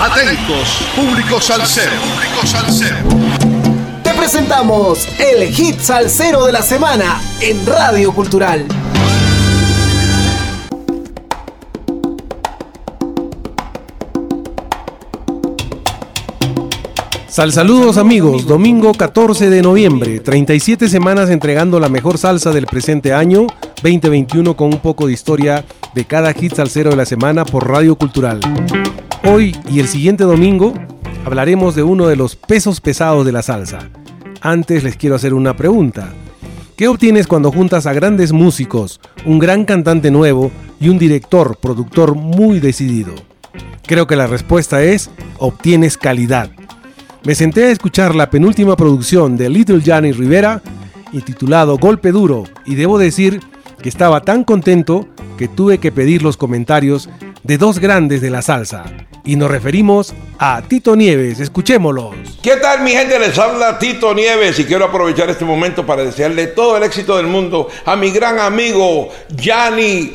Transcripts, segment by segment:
Atentos, público salsero. Público salsero. Te presentamos el hit salsero de la semana en Radio Cultural. Sal saludos amigos, domingo 14 de noviembre, 37 semanas entregando la mejor salsa del presente año 2021 con un poco de historia de cada hit salsero de la semana por Radio Cultural. Hoy y el siguiente domingo hablaremos de uno de los pesos pesados de la salsa. Antes les quiero hacer una pregunta. ¿Qué obtienes cuando juntas a grandes músicos, un gran cantante nuevo y un director, productor muy decidido? Creo que la respuesta es, obtienes calidad. Me senté a escuchar la penúltima producción de Little Johnny Rivera, intitulado Golpe Duro, y debo decir que estaba tan contento que tuve que pedir los comentarios de dos grandes de la salsa, y nos referimos a Tito Nieves. Escuchémoslos. ¿Qué tal mi gente? Les habla Tito Nieves y quiero aprovechar este momento para desearle todo el éxito del mundo a mi gran amigo Johnny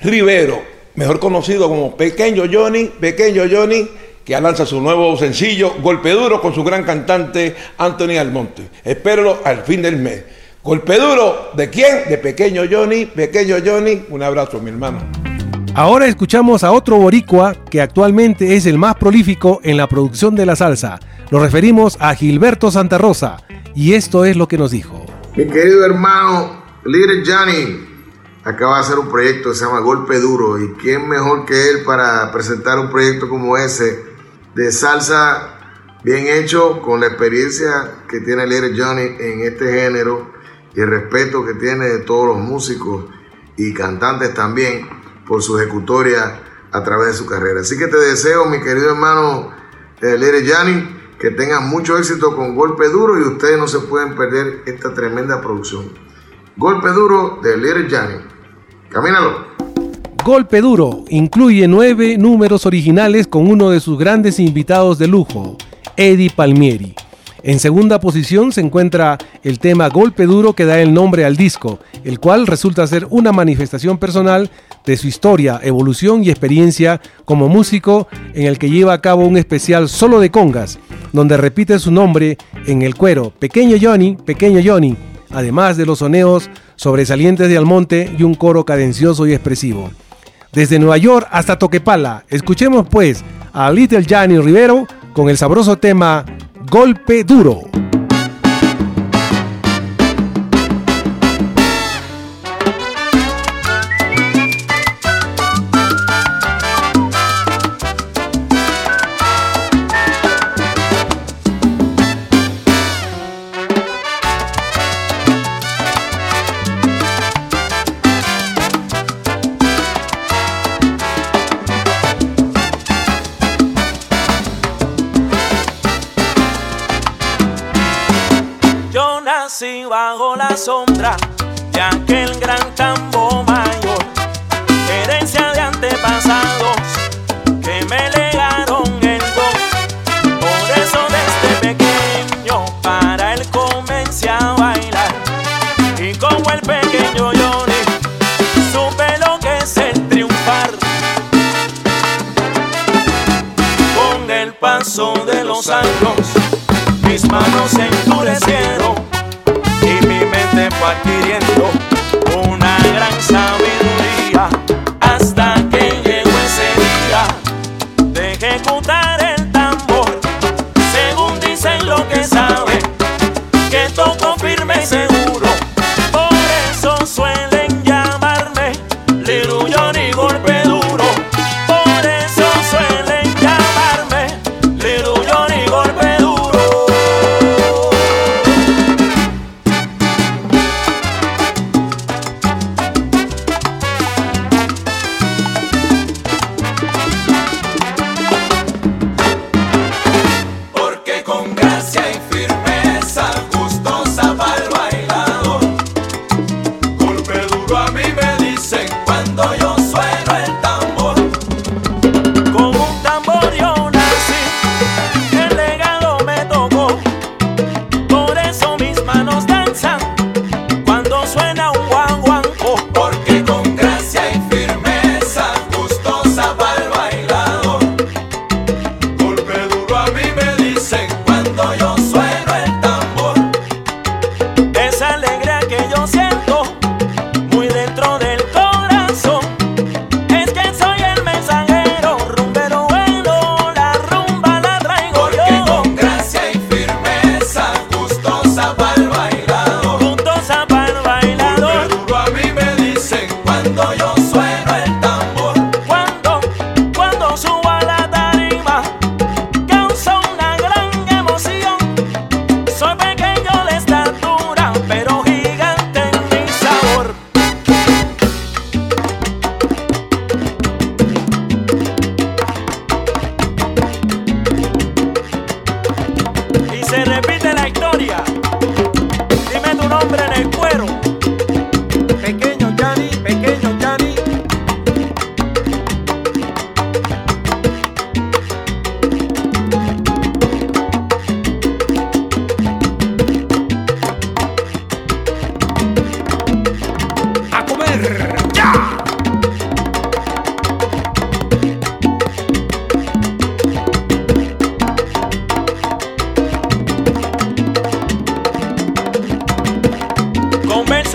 Rivero, mejor conocido como Pequeño Johnny, Pequeño Johnny que lanza su nuevo sencillo Golpe Duro con su gran cantante Anthony Almonte. Espérenlo al fin del mes. Golpe Duro, ¿de quién? De Pequeño Johnny, Pequeño Johnny. Un abrazo, mi hermano. Ahora escuchamos a otro boricua que actualmente es el más prolífico en la producción de la salsa. Nos referimos a Gilberto Santa Rosa y esto es lo que nos dijo. Mi querido hermano Little Johnny acaba de hacer un proyecto que se llama Golpe Duro y quién mejor que él para presentar un proyecto como ese de salsa bien hecho con la experiencia que tiene Little Johnny en este género y el respeto que tiene de todos los músicos y cantantes también por su ejecutoria a través de su carrera. Así que te deseo, mi querido hermano eh, Lere que tengas mucho éxito con Golpe Duro y ustedes no se pueden perder esta tremenda producción. Golpe Duro de Lere Yanni. Camínalo. Golpe Duro incluye nueve números originales con uno de sus grandes invitados de lujo, Eddie Palmieri. En segunda posición se encuentra el tema Golpe Duro que da el nombre al disco, el cual resulta ser una manifestación personal de su historia, evolución y experiencia como músico en el que lleva a cabo un especial solo de congas, donde repite su nombre en el cuero, Pequeño Johnny, Pequeño Johnny, además de los soneos sobresalientes de Almonte y un coro cadencioso y expresivo. Desde Nueva York hasta Toquepala, escuchemos pues a Little Johnny Rivero con el sabroso tema Golpe Duro. Bajo la sombra de aquel gran tambo mayor, herencia de antepasados que me legaron el don. Por eso desde pequeño para él comencé a bailar y como el pequeño Johnny supe lo que es el triunfar. Con el paso de los años mis manos se endurecieron adquiriendo una gran sabiduría. Hasta que llegó ese día de ejecutar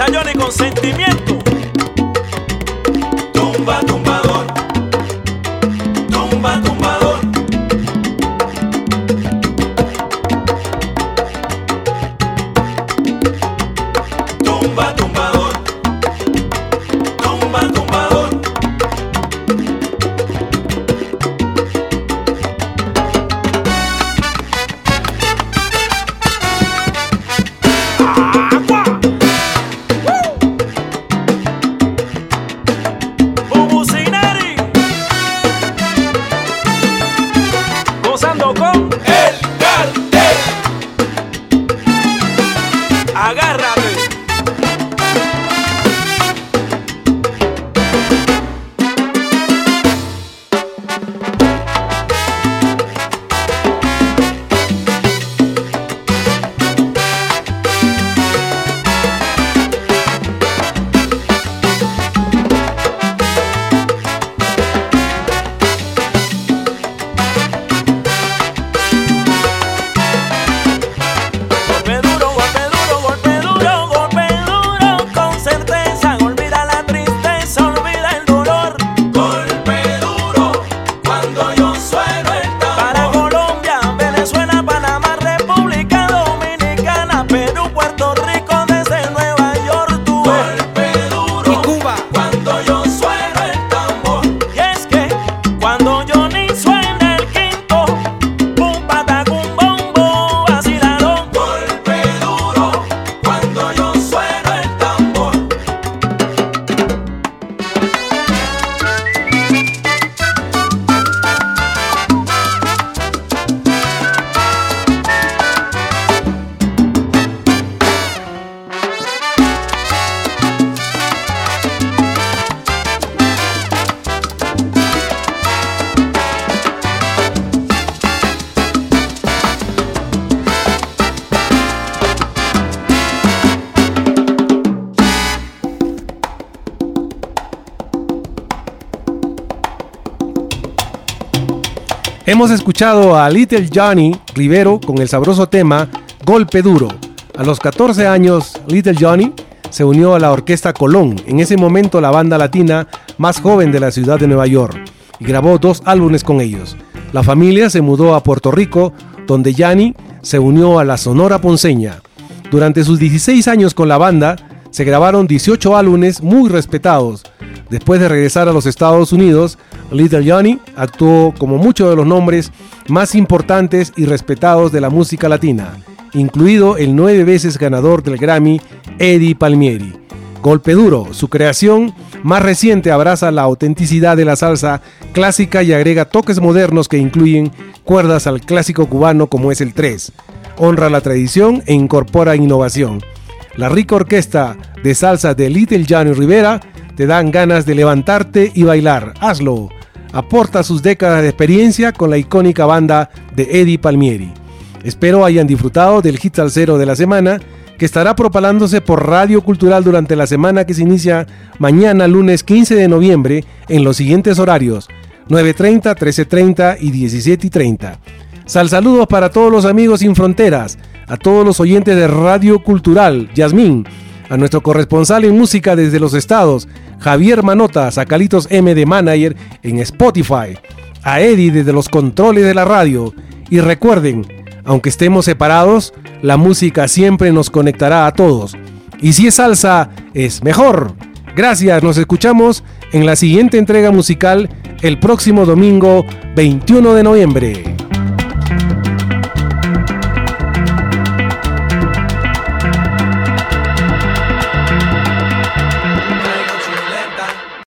batallón y consentimiento. Tumba, tumba. Hemos escuchado a Little Johnny Rivero con el sabroso tema Golpe Duro. A los 14 años, Little Johnny se unió a la Orquesta Colón, en ese momento la banda latina más joven de la ciudad de Nueva York, y grabó dos álbumes con ellos. La familia se mudó a Puerto Rico, donde Johnny se unió a la Sonora Ponceña. Durante sus 16 años con la banda, se grabaron 18 álbumes muy respetados. Después de regresar a los Estados Unidos, Little Johnny actuó como muchos de los nombres más importantes y respetados de la música latina, incluido el nueve veces ganador del Grammy, Eddie Palmieri. Golpe Duro, su creación más reciente abraza la autenticidad de la salsa clásica y agrega toques modernos que incluyen cuerdas al clásico cubano como es el 3. Honra la tradición e incorpora innovación. La rica orquesta de salsa de Little Johnny Rivera te dan ganas de levantarte y bailar. Hazlo. Aporta sus décadas de experiencia con la icónica banda de Eddie Palmieri. Espero hayan disfrutado del hit salsero de la semana que estará propalándose por Radio Cultural durante la semana que se inicia mañana lunes 15 de noviembre en los siguientes horarios 9.30, 13.30 y 17.30. Sal saludos para todos los amigos sin fronteras, a todos los oyentes de Radio Cultural, Yasmín, a nuestro corresponsal en música desde los estados, Javier Manotas, a Calitos M de Manager en Spotify, a Eddie desde los controles de la radio. Y recuerden, aunque estemos separados, la música siempre nos conectará a todos. Y si es salsa, es mejor. Gracias, nos escuchamos en la siguiente entrega musical el próximo domingo 21 de noviembre.